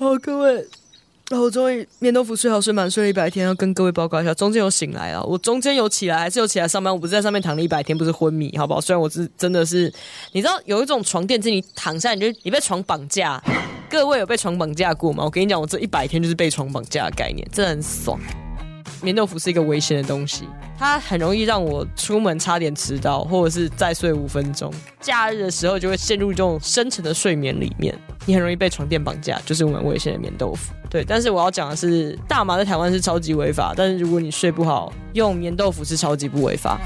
好，各位，然后我终于面豆腐睡好睡满睡了一百天，要跟各位报告一下，中间有醒来啊，我中间有起来，还是有起来上班，我不是在上面躺了一百天，不是昏迷，好不好？虽然我是真的是，你知道有一种床垫，是你躺下你就你被床绑架，各位有被床绑架过吗？我跟你讲，我这一百天就是被床绑架的概念，真的很爽。棉豆腐是一个危险的东西，它很容易让我出门差点迟到，或者是再睡五分钟。假日的时候就会陷入这种深沉的睡眠里面，你很容易被床垫绑架，就是我们危险的棉豆腐。对，但是我要讲的是，大麻在台湾是超级违法，但是如果你睡不好，用棉豆腐是超级不违法。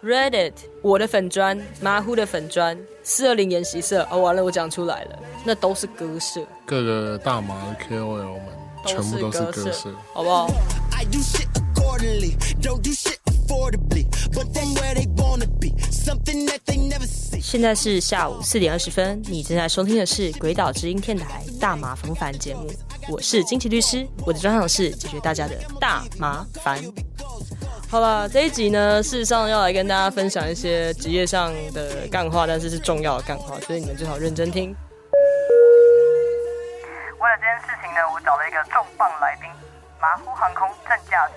Reddit，我的粉砖，马虎的粉砖，四二零研习社，哦，完了，我讲出来了，那都是歌社，各个大麻的 KOL 们全部都是歌社，好不好？现在是下午四点二十分，你正在收听的是《鬼岛之音》电台大麻烦不烦节目，我是金奇律师，我的专长是解决大家的大麻烦。好了，这一集呢，事实上要来跟大家分享一些职业上的干话，但是是重要的干话，所以你们最好认真听。呢，我找了一个重磅来宾——马虎航空正驾驶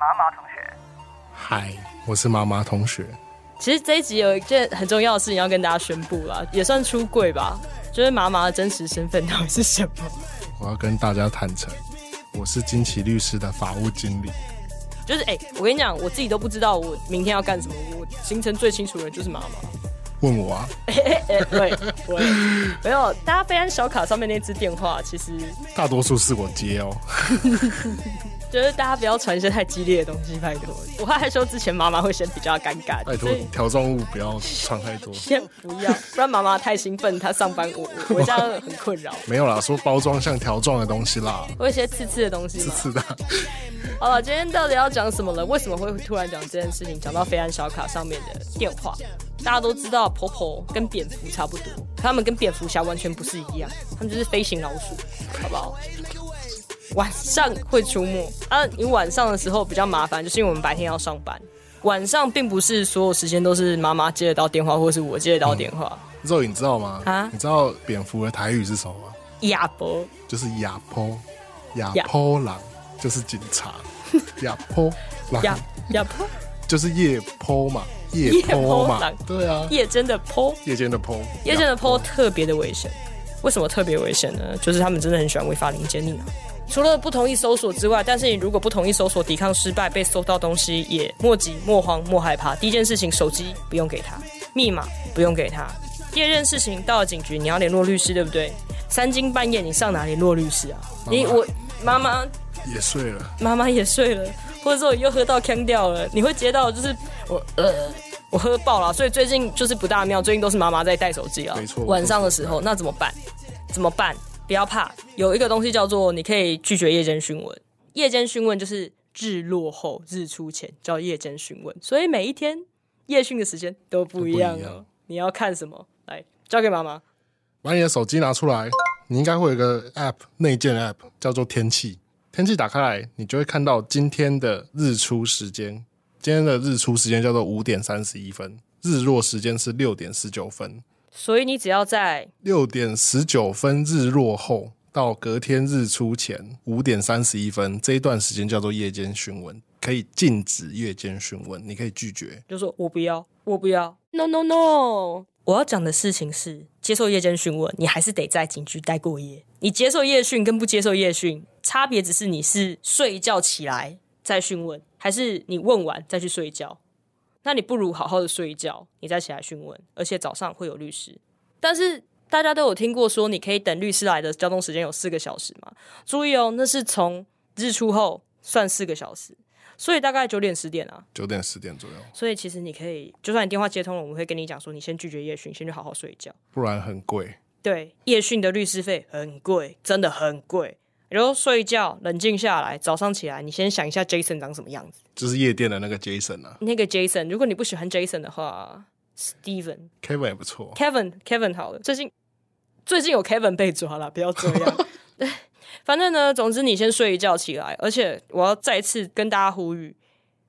麻麻同学。嗨，我是麻麻同学。其实这一集有一件很重要的事情要跟大家宣布啦，也算出柜吧，就是麻麻的真实身份到底是什么？我要跟大家坦诚，我是金奇律师的法务经理。就是哎、欸，我跟你讲，我自己都不知道我明天要干什么。我行程最清楚的人就是妈妈。问我啊？哎哎哎，对，我没有。大家飞安小卡上面那支电话，其实大多数是我接哦。就是大家不要传一些太激烈的东西，拜托。我怕害羞之前妈妈会先比较尴尬。拜托，条状物不要传太多。先不要，不然妈妈太兴奋，她上班我我这样 很困扰。没有啦，说包装像条状的东西啦。或一些刺刺的东西。刺刺的。好了，今天到底要讲什么了？为什么会突然讲这件事情？讲到飞安小卡上面的电话，大家都知道，婆婆跟蝙蝠差不多，他们跟蝙蝠侠完全不是一样，他们就是飞行老鼠，好不好？晚上会出没啊！你晚上的时候比较麻烦，就是因为我们白天要上班。晚上并不是所有时间都是妈妈接得到电话，或是我接得到电话。肉、嗯，你知道吗？啊？你知道蝙蝠的台语是什么吗？亚婆，就是亚婆，亚婆狼，就是警察。亚婆狼，亚亚婆，就是夜婆嘛，夜婆嘛，对啊，夜间的婆，夜间的婆，夜间的婆特别的危险。为什么特别危险呢？就是他们真的很喜欢违法临检你啊。除了不同意搜索之外，但是你如果不同意搜索，抵抗失败，被搜到东西也莫急莫慌莫害怕。第一件事情，手机不用给他，密码不用给他。第二件事情，到了警局你要联络律师，对不对？三更半夜你上哪联络律师啊？你我妈妈也睡了，妈妈也睡了，或者说又喝到呛掉了，你会接到就是我呃我喝爆了，所以最近就是不大妙，最近都是妈妈在带手机啊。没错，晚上的时候那怎么办？怎么办？不要怕，有一个东西叫做你可以拒绝夜间询问。夜间询问就是日落后、日出前叫夜间询问，所以每一天夜训的时间都不一样哦。你要看什么？来，交给妈妈。把你的手机拿出来，你应该会有一个 App，内建 App 叫做天气。天气打开来，你就会看到今天的日出时间。今天的日出时间叫做五点三十一分，日落时间是六点十九分。所以你只要在六点十九分日落后到隔天日出前五点三十一分这一段时间叫做夜间询问，可以禁止夜间询问，你可以拒绝，就说我不要，我不要，no no no。我要讲的事情是，接受夜间询问，你还是得在警局待过夜。你接受夜训跟不接受夜讯，差别只是你是睡一觉起来再询问，还是你问完再去睡觉。那你不如好好的睡一觉，你再起来询问，而且早上会有律师。但是大家都有听过说，你可以等律师来的交通时间有四个小时嘛？注意哦，那是从日出后算四个小时，所以大概九点十点啊，九点十点左右。所以其实你可以，就算你电话接通了，我们会跟你讲说，你先拒绝夜训，先去好好睡一觉，不然很贵。对，夜训的律师费很贵，真的很贵。然后睡一觉，冷静下来，早上起来，你先想一下 Jason 长什么样子，就是夜店的那个 Jason 啊。那个 Jason，如果你不喜欢 Jason 的话，Steven，Kevin 也不错。Kevin，Kevin 好了，最近最近有 Kevin 被抓了，不要这样。对，反正呢，总之你先睡一觉起来，而且我要再次跟大家呼吁，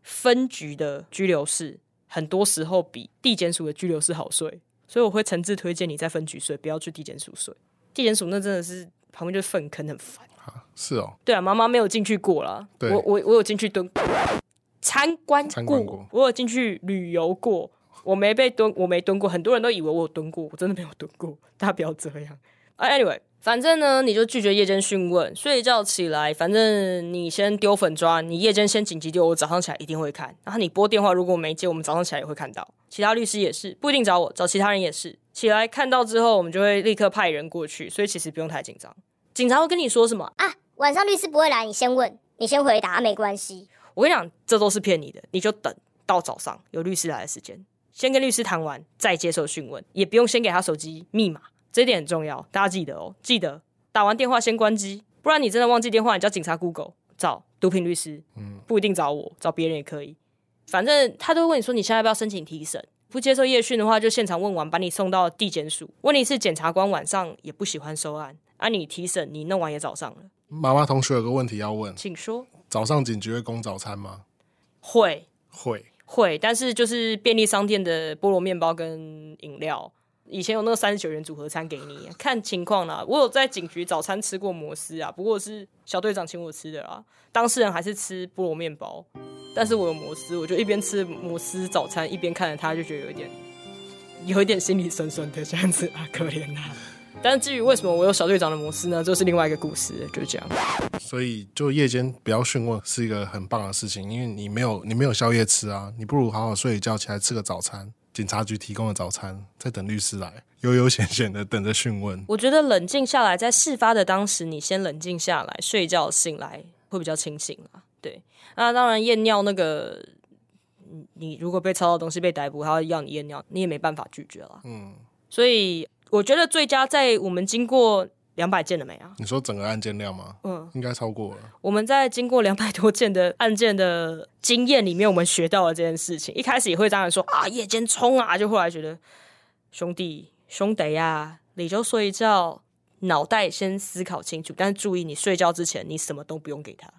分局的拘留室很多时候比地检署的拘留室好睡。所以我会诚挚推荐你在分局睡，不要去地检署睡。地检署那真的是旁边就是粪坑，很烦。啊，是哦。对啊，妈妈没有进去过啦。我我我有进去蹲参观参观过，我有进去旅游过，我没被蹲，我没蹲过。很多人都以为我有蹲过，我真的没有蹲过。大家不要这样。啊，anyway。反正呢，你就拒绝夜间讯问，睡一觉起来，反正你先丢粉砖，你夜间先紧急丢，我早上起来一定会看。然后你拨电话，如果我没接，我们早上起来也会看到。其他律师也是，不一定找我，找其他人也是。起来看到之后，我们就会立刻派人过去，所以其实不用太紧张。警察会跟你说什么啊？晚上律师不会来，你先问，你先回答，没关系。我跟你讲，这都是骗你的，你就等到早上有律师来的时间，先跟律师谈完，再接受讯问，也不用先给他手机密码。这一点很重要，大家记得哦。记得打完电话先关机，不然你真的忘记电话，你叫警察 Google 找毒品律师，嗯，不一定找我，找别人也可以。反正他都会问你说，你现在要不要申请提审？不接受夜讯的话，就现场问完，把你送到地检署。问题是检察官晚上也不喜欢收案，啊，你提审你弄完也早上了。妈妈同学有个问题要问，请说。早上警局会供早餐吗？会会会，但是就是便利商店的菠萝面包跟饮料。以前有那个三十九元组合餐给你，看情况啦。我有在警局早餐吃过摩斯啊，不过是小队长请我吃的啦。当事人还是吃菠萝面包，但是我有摩斯，我就一边吃摩斯早餐，一边看着他，就觉得有一点，有一点心里酸酸的这样子啊，可怜啊。但是至于为什么我有小队长的模式呢？这是另外一个故事，就这样。所以就夜间不要讯问是一个很棒的事情，因为你没有你没有宵夜吃啊，你不如好好睡一觉，起来吃个早餐。警察局提供的早餐，在等律师来，悠悠闲闲的等着讯问。我觉得冷静下来，在事发的当时，你先冷静下来，睡觉醒来会比较清醒啊。对，那当然验尿那个，你如果被抄到东西被逮捕，他会要你验尿，你也没办法拒绝了。嗯，所以我觉得最佳在我们经过。两百件了没啊？你说整个案件量吗？嗯，应该超过了。我们在经过两百多件的案件的经验里面，我们学到了这件事情。一开始也会这样说啊，夜间冲啊，就后来觉得兄弟兄弟呀、啊，你就睡一觉，脑袋先思考清楚。但是注意，你睡觉之前，你什么都不用给他。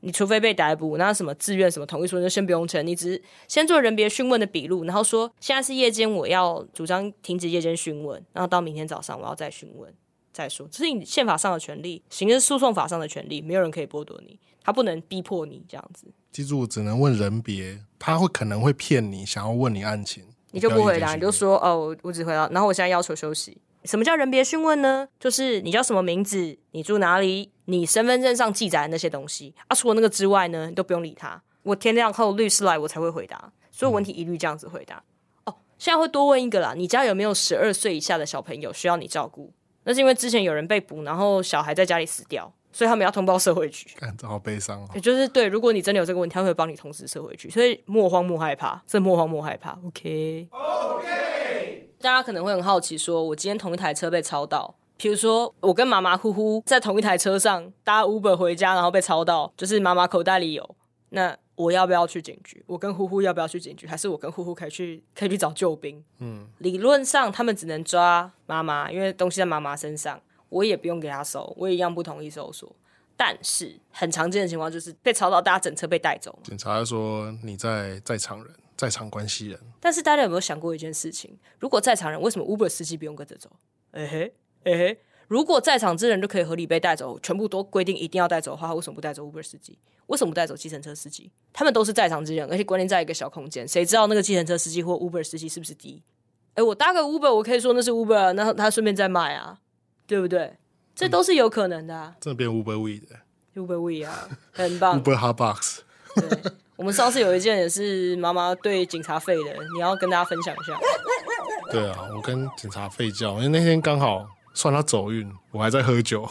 嗯，你除非被逮捕，那什么自愿什么同意书，就先不用签。你只是先做人别讯问的笔录，然后说现在是夜间，我要主张停止夜间讯问，然后到明天早上我要再讯问。再说，这是你宪法上的权利，刑事诉讼法上的权利，没有人可以剥夺你，他不能逼迫你这样子。记住，只能问人别，他会可能会骗你，想要问你案情，你就不回答，你就说哦，我只回答，然后我现在要求休息。什么叫人别讯问呢？就是你叫什么名字，你住哪里，你身份证上记载的那些东西啊，除了那个之外呢，你都不用理他。我天亮后律师来，我才会回答，所有问题一律这样子回答。嗯、哦，现在会多问一个啦，你家有没有十二岁以下的小朋友需要你照顾？那是因为之前有人被捕，然后小孩在家里死掉，所以他们要通报社会局。感觉好悲伤哦。也就是对，如果你真的有这个问题，他会帮你通知社会局，所以莫慌莫害怕，这莫慌莫害怕。OK，OK。Okay? 大家可能会很好奇说，说我今天同一台车被抄到，比如说我跟马马虎虎在同一台车上搭 Uber 回家，然后被抄到，就是妈妈口袋里有那。我要不要去警局？我跟呼呼要不要去警局？还是我跟呼呼可以去可以去找救兵？嗯，理论上他们只能抓妈妈，因为东西在妈妈身上，我也不用给他搜，我也一样不同意搜索。但是很常见的情况就是被抄到，大家整车被带走。警察说你在在场人，在场关系人。但是大家有没有想过一件事情？如果在场人，为什么 Uber 司机不用跟着走？哎嘿，哎嘿。如果在场之人就可以合理被带走，全部都规定一定要带走的话，为什么不带走 Uber 司机？为什么不带走计程车司机？他们都是在场之人，而且关键在一个小空间，谁知道那个计程车司机或 Uber 司机是不是第一？哎，我搭个 Uber，我可以说那是 Uber，那他顺便再卖啊，对不对？这都是有可能的、啊。这边 Uber We 的 Uber We 啊，很棒。Uber。对，我们上次有一件也是妈妈对警察废的，你要跟大家分享一下。对啊，我跟警察废叫，因为那天刚好。算他走运，我还在喝酒。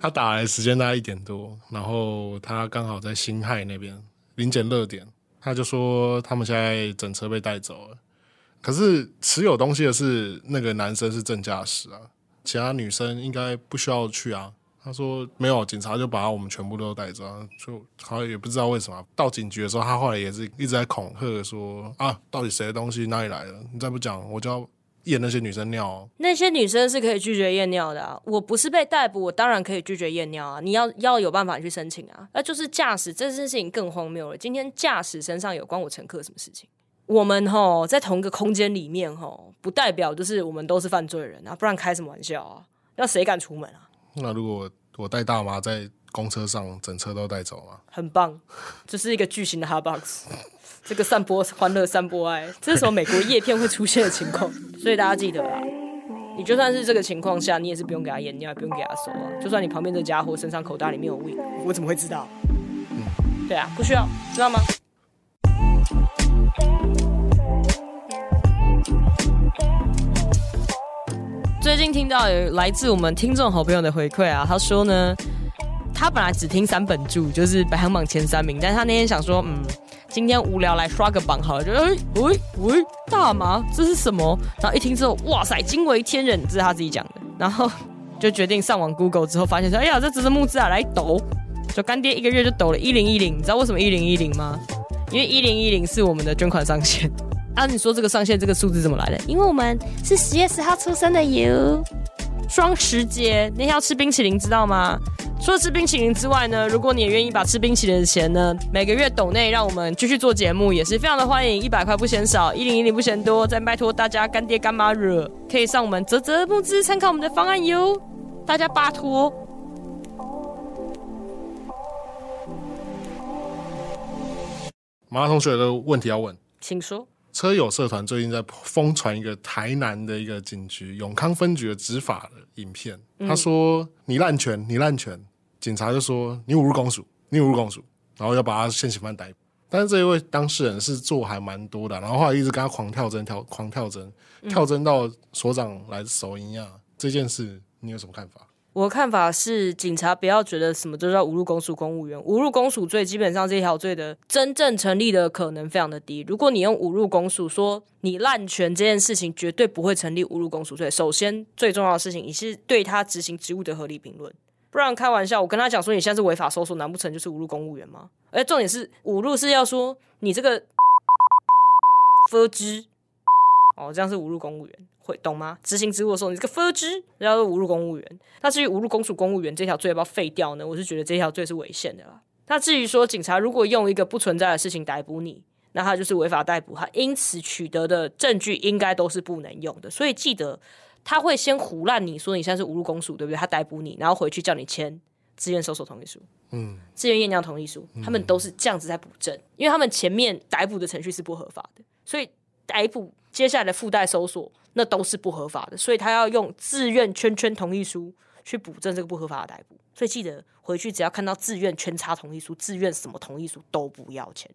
他打来的时间大概一点多，然后他刚好在辛亥那边临检热点，他就说他们现在整车被带走了。可是持有东西的是那个男生是正驾驶啊，其他女生应该不需要去啊。他说没有，警察就把我们全部都带走，就好像也不知道为什么。到警局的时候，他后来也是一直在恐吓说啊，到底谁的东西哪里来的？你再不讲，我就要。验那些女生尿。哦，那些女生是可以拒绝验尿的啊。我不是被逮捕，我当然可以拒绝验尿啊。你要要有办法去申请啊。那就是驾驶这件事情更荒谬了。今天驾驶身上有关我乘客什么事情？我们吼在同一个空间里面吼，不代表就是我们都是犯罪人啊，不然开什么玩笑啊？那谁敢出门啊？那如果我带大麻在公车上，整车都带走吗？很棒，这是一个巨型的 Hotbox，这个散播欢乐、散播爱，这是什么美国叶片会出现的情况，所以大家记得啊，你就算是这个情况下，你也是不用给他验，你也不用给他收啊。就算你旁边这家伙身上口袋里面有 weed，我怎么会知道？嗯，对啊，不需要，知道吗？最近听到有来自我们听众好朋友的回馈啊，他说呢，他本来只听三本柱，就是排行榜前三名，但是他那天想说，嗯，今天无聊来刷个榜好了，就哎喂喂，大麻这是什么？然后一听之后，哇塞，惊为天人，这是他自己讲的，然后 就决定上网 Google 之后，发现说，哎呀，这只是募资啊，来抖，就干爹一个月就抖了一零一零，你知道为什么一零一零吗？因为一零一零是我们的捐款上限。啊，你说这个上线这个数字怎么来的？因为我们是十月十号出生的哟，双十节那天要吃冰淇淋，知道吗？除了吃冰淇淋之外呢，如果你也愿意把吃冰淇淋的钱呢，每个月抖内让我们继续做节目，也是非常的欢迎，一百块不嫌少，一零一零不嫌多，再拜托大家干爹干妈惹，可以上我们泽泽募资参考我们的方案哟，大家拜托。马同学的问题要问，请说。车友社团最近在疯传一个台南的一个警局永康分局的执法的影片，嗯、他说你滥权，你滥权，警察就说你侮辱公署，你侮辱公署，然后要把他现行犯逮捕。但是这一位当事人是做还蛮多的，然后后来一直跟他狂跳针，跳狂跳针，跳针到所长来手一样。这件事你有什么看法？我的看法是，警察不要觉得什么都叫侮辱公署公务员，侮辱公署罪基本上这条罪的真正成立的可能非常的低。如果你用侮辱公署说你滥权这件事情，绝对不会成立侮辱公署罪。首先最重要的事情，你是对他执行职务的合理评论，不然开玩笑，我跟他讲说你现在是违法搜索，难不成就是侮辱公务员吗？而重点是侮辱是要说你这个分 支哦，这样是侮辱公务员。会懂吗？执行职务的时候，你这个分支叫做侮辱公务员。那至于侮辱公署公务员这条罪要不要废掉呢？我是觉得这条罪是违宪的啦。那至于说警察如果用一个不存在的事情逮捕你，那他就是违法逮捕，他因此取得的证据应该都是不能用的。所以记得他会先胡乱你说你现在是侮辱公署，对不对？他逮捕你，然后回去叫你签自愿搜索同意书，嗯，自愿验尿同意书，他们都是这样子在补证，因为他们前面逮捕的程序是不合法的，所以逮捕接下来的附带搜索。那都是不合法的，所以他要用自愿圈圈同意书去补正这个不合法的逮捕。所以记得回去，只要看到自愿圈叉同意书、自愿什么同意书都不要签。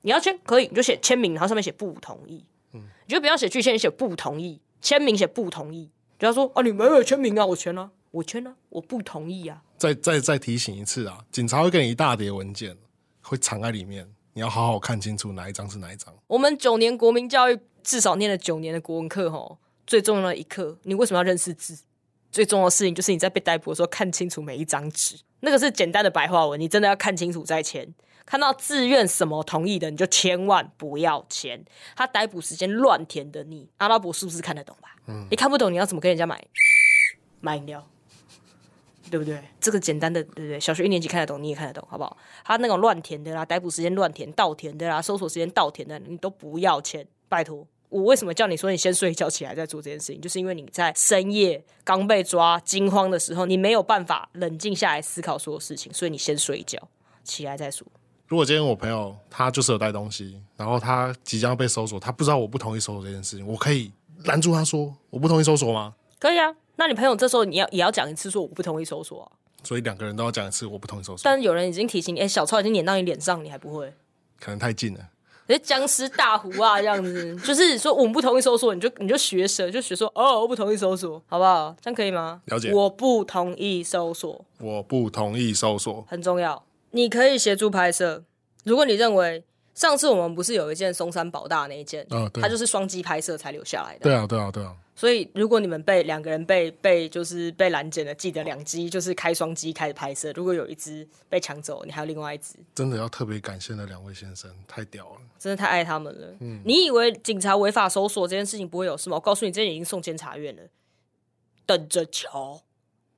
你要签可以，你就写签名，然后上面写不同意。嗯，你就不要写拒签，你写不同意。签名写不同意，就要说啊，你没有签名啊，我签了，我签了，我不同意啊。再再再提醒一次啊，警察会给你一大叠文件，会藏在里面，你要好好看清楚哪一张是哪一张。我们九年国民教育。至少念了九年的国文课，吼，最重要的一课，你为什么要认识字？最重要的事情就是你在被逮捕的时候看清楚每一张纸，那个是简单的白话文，你真的要看清楚再签。看到自愿什么同意的，你就千万不要签。他逮捕时间乱填的你，你阿拉伯数字看得懂吧？嗯，你看不懂，你要怎么跟人家买买饮料？对不对？这个简单的，对不对？小学一年级看得懂，你也看得懂，好不好？他那种乱填的啦，逮捕时间乱填、倒填的啦，搜索时间倒填的，你都不要签。拜托，我为什么叫你说你先睡一觉起来再做这件事情？就是因为你在深夜刚被抓、惊慌的时候，你没有办法冷静下来思考所有事情，所以你先睡一觉，起来再说。如果今天我朋友他就是有带东西，然后他即将被搜索，他不知道我不同意搜索这件事情，我可以拦住他说我不同意搜索吗？可以啊。那你朋友这时候你要也要讲一次说我不同意搜索啊。所以两个人都要讲一次我不同意搜索。但是有人已经提醒你，哎，小抄已经撵到你脸上，你还不会？可能太近了。是僵尸大胡啊，这样子，就是说我们不同意搜索，你就你就学蛇，就学说哦，我不同意搜索，好不好？这样可以吗？了解。我不同意搜索，我不同意搜索，很重要。你可以协助拍摄，如果你认为上次我们不是有一件松山宝大那一件，嗯、哦，对，它就是双击拍摄才留下来的。对啊，对啊，对啊。所以，如果你们被两个人被被就是被拦截了，记得两机就是开双机开始拍摄。如果有一只被抢走，你还有另外一只。真的要特别感谢那两位先生，太屌了，真的太爱他们了。嗯，你以为警察违法搜索这件事情不会有事吗？我告诉你，这已经送监察院了，等着瞧。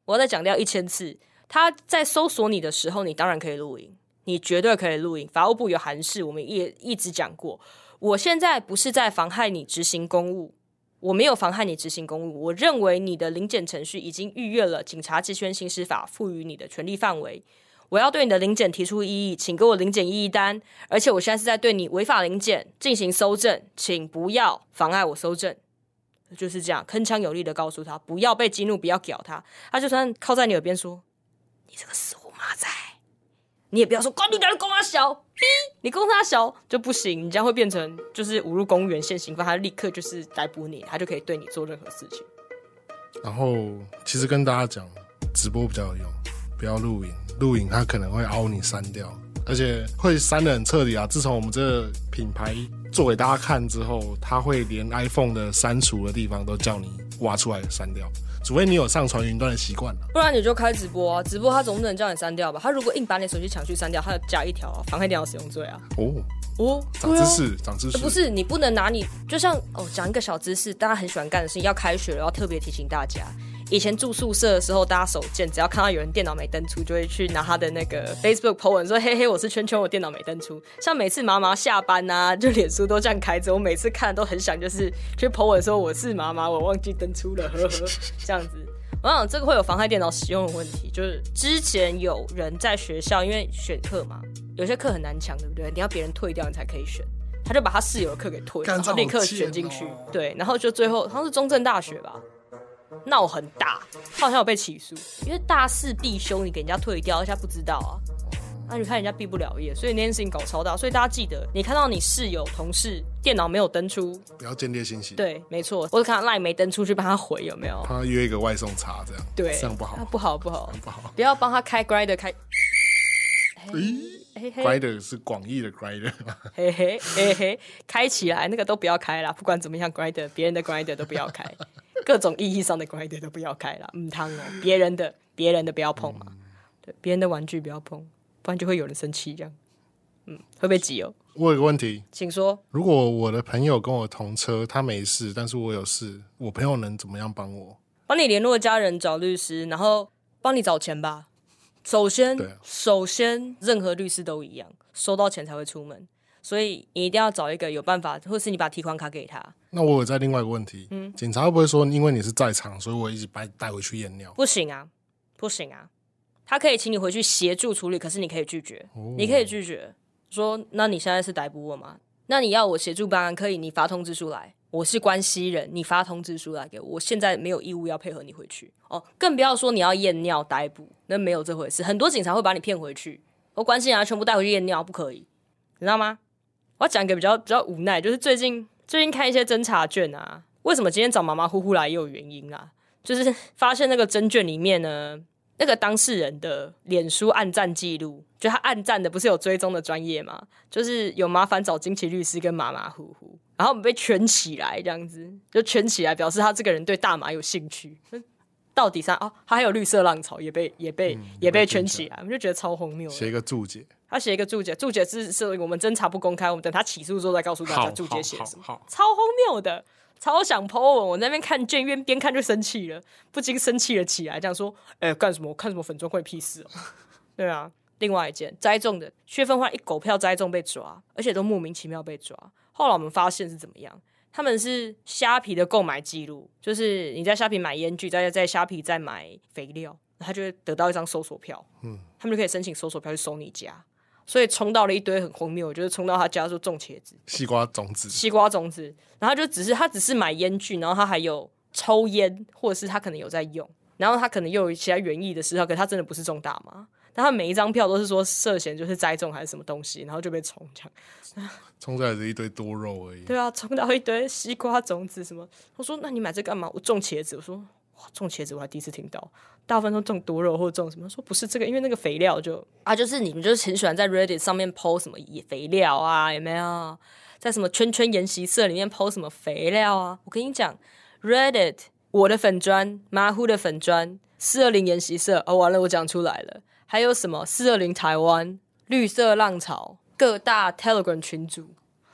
我要再强调一千次，他在搜索你的时候，你当然可以录影，你绝对可以录影。法务部有函示，我们也一直讲过。我现在不是在妨害你执行公务，我没有妨害你执行公务。我认为你的临检程序已经逾越了警察职权行使法赋予你的权利范围。我要对你的临检提出异议，请给我临检异议单。而且我现在是在对你违法临检进行搜证，请不要妨碍我搜证。就是这样，铿锵有力的告诉他，不要被激怒，不要屌他。他就算靠在你耳边说：“你这个死虎妈仔。”你也不要说管你的公阿小，你公他小就不行，你这样会变成就是侮辱公务员现行犯，他立刻就是逮捕你，他就可以对你做任何事情。然后其实跟大家讲，直播比较有用，不要录影，录影他可能会凹你删掉，而且会删得很彻底啊。自从我们这个品牌做给大家看之后，他会连 iPhone 的删除的地方都叫你挖出来删掉。除非你有上传云端的习惯，不然你就开直播啊！直播他总不能叫你删掉吧？他如果硬把你手机抢去删掉，他要加一条妨害电脑使用罪啊！哦哦，长知识，长知识！不是你不能拿你，就像哦，讲一个小知识，大家很喜欢干的事情，要开学了，要特别提醒大家。以前住宿舍的时候，大家手贱，只要看到有人电脑没登出，就会去拿他的那个 Facebook po 文说：“嘿嘿，我是圈圈，我电脑没登出。”像每次妈妈下班啊，就脸书都这样开着，我每次看都很想就是去 po 文说：“我是妈妈，我忘记登出了。”呵呵，这样子。我想这个会有妨害电脑使用的问题，就是之前有人在学校，因为选课嘛，有些课很难抢，对不对？你要别人退掉，你才可以选。他就把他室友的课给退了，然后立刻选进去。对，然后就最后好像是中正大学吧。闹很大，他好像有被起诉，因为大四必修，你给人家退掉，人家不知道啊。那你看人家毕不了业，所以那件事情搞超大。所以大家记得，你看到你室友、同事电脑没有登出，不要间谍信息。对，没错，我只看到 LINE 没登出去帮他回，有没有？帮他约一个外送茶，这样对，这样不好，不好，不好，不好。不要帮他开 Grindr 开。嘿，Grindr 是广义的 Grindr 嘿嘿嘿嘿，开起来那个都不要开啦，不管怎么样，Grindr 别人的 Grindr 都不要开。各种意义上的 Grindr 都不要开了，唔汤哦，别人的别人的不要碰嘛，对，别人的玩具不要碰，不然就会有人生气这样，嗯，会不会急哦？我有个问题，请说。如果我的朋友跟我同车，他没事，但是我有事，我朋友能怎么样帮我？帮你联络家人，找律师，然后帮你找钱吧。首先，啊，首先，任何律师都一样，收到钱才会出门。所以你一定要找一个有办法，或是你把提款卡给他。那我有在另外一个问题，嗯，警察会不会说，因为你是在场，所以我一直把你带回去验尿？不行啊，不行啊，他可以请你回去协助处理，可是你可以拒绝，哦、你可以拒绝说，那你现在是逮捕我吗？那你要我协助办案，可以，你发通知书来，我是关系人，你发通知书来给我，我现在没有义务要配合你回去哦，更不要说你要验尿逮捕，那没有这回事，很多警察会把你骗回去，我关系人全部带回去验尿，不可以，你知道吗？我要讲一个比较比较无奈，就是最近最近看一些侦查卷啊，为什么今天找马马虎虎来也有原因啊？就是发现那个侦卷里面呢，那个当事人的脸书暗赞记录，就他暗赞的不是有追踪的专业吗？就是有麻烦找金奇律师跟马马虎虎，然后我们被圈起来这样子，就圈起来表示他这个人对大麻有兴趣。到底上哦，他还有绿色浪潮也被也被、嗯、也被圈起来，我们就觉得超荒谬。写一个注解。他写一个注解，注解是是我们侦查不公开，我们等他起诉之后再告诉大家注解写什么。超荒谬的，超想 po 文。我那边看卷院边看就生气了，不禁生气了起来，这样说：“哎、欸，干什么？我看什么粉专关你屁事哦、喔？”对啊，另外一件栽种的薛分花一狗票栽种被抓，而且都莫名其妙被抓。后来我们发现是怎么样？他们是虾皮的购买记录，就是你在虾皮买烟具，再在虾皮再买肥料，他就会得到一张搜索票。嗯，他们就可以申请搜索票去搜你家。所以冲到了一堆很荒谬，就是冲到他家说种茄子、西瓜种子、西瓜种子，然后就只是他只是买烟具，然后他还有抽烟，或者是他可能有在用，然后他可能又有其他园艺的时候，可是他真的不是种大麻，但他每一张票都是说涉嫌就是栽种还是什么东西，然后就被冲这样，冲出来是一堆多肉而已。对啊，冲到一堆西瓜种子什么，我说那你买这干嘛？我种茄子，我说。哇，种茄子我还第一次听到，大部分都种多肉或种什么？说不是这个，因为那个肥料就啊，就是你们就是很喜欢在 Reddit 上面 po 什么肥料啊，有没有？在什么圈圈研习社里面 po 什么肥料啊？我跟你讲，Reddit 我的粉砖，马虎的粉砖，四二零研习社哦，完了我讲出来了，还有什么四二零台湾绿色浪潮各大 Telegram 群组，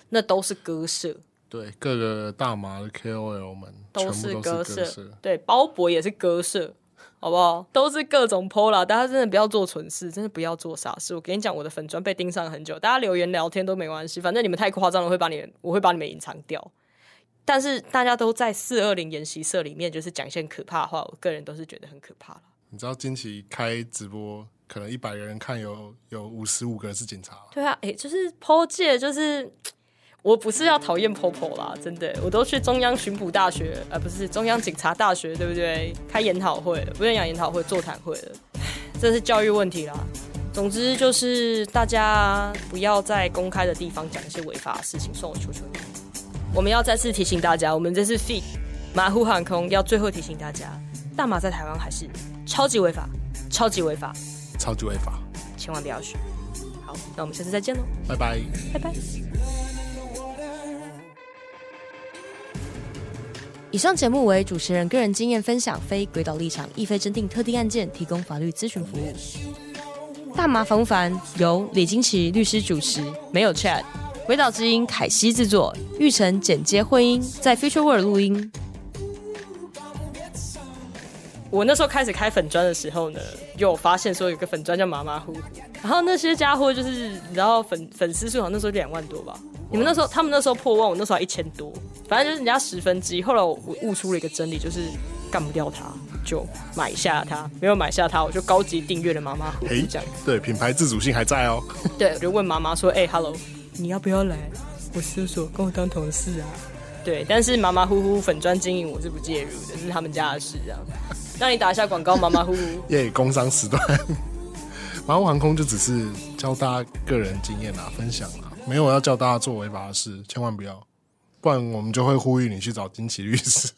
那都是割舍。对，各个大麻的 KOL 们都是割舍，对，包博也是割舍，好不好？都是各种 po 啦，大家真的不要做蠢事，真的不要做傻事。我跟你讲，我的粉砖被盯上很久，大家留言聊天都没关系，反正你们太夸张了，会把你，我会把你们隐藏掉。但是大家都在四二零研习社里面，就是讲一些可怕的话，我个人都是觉得很可怕了。你知道惊奇开直播，可能一百个人看有，有有五十五个是警察。对啊，哎、欸，就是 po 界，就是我不是要讨厌 popo 啦，真的，我都去中央巡捕大学，呃，不是中央警察大学，对不对？开研讨会了，不是讲研讨会，座谈会了，这是教育问题啦。总之就是大家不要在公开的地方讲一些违法的事情，算我求求你。我们要再次提醒大家，我们这是 Feed 马虎航空，要最后提醒大家，大麻在台湾还是超级违法，超级违法，超级违法，千万不要学。好，那我们下次再见喽，拜拜，拜拜。以上节目为主持人个人经验分享，非鬼岛立场，亦非认定特定案件提供法律咨询服务。大麻烦不烦？由李金奇律师主持，没有 Chat。鬼岛之音凯西制作，玉成剪接混音，在 Future World 录音。我那时候开始开粉专的时候呢，有发现说有个粉专叫马马虎虎，然后那些家伙就是你知道粉粉丝数好像那时候两万多吧，你们那时候他们那时候破万，我那时候还一千多，反正就是人家十分之一。后来我悟出了一个真理，就是干不掉他就买下他，没有买下他我就高级订阅了马马虎虎。这样对，品牌自主性还在哦。对，我就问妈妈说：“哎、欸、，Hello。”你要不要来？我叔叔跟我当同事啊。对，但是马马虎虎粉砖经营我是不介入的，是他们家的事这样。让你打一下广告，马马虎虎。耶，工商时段。马虎航空就只是教大家个人经验啊，分享啊，没有要叫大家做违法的事，千万不要，不然我们就会呼吁你去找金奇律师。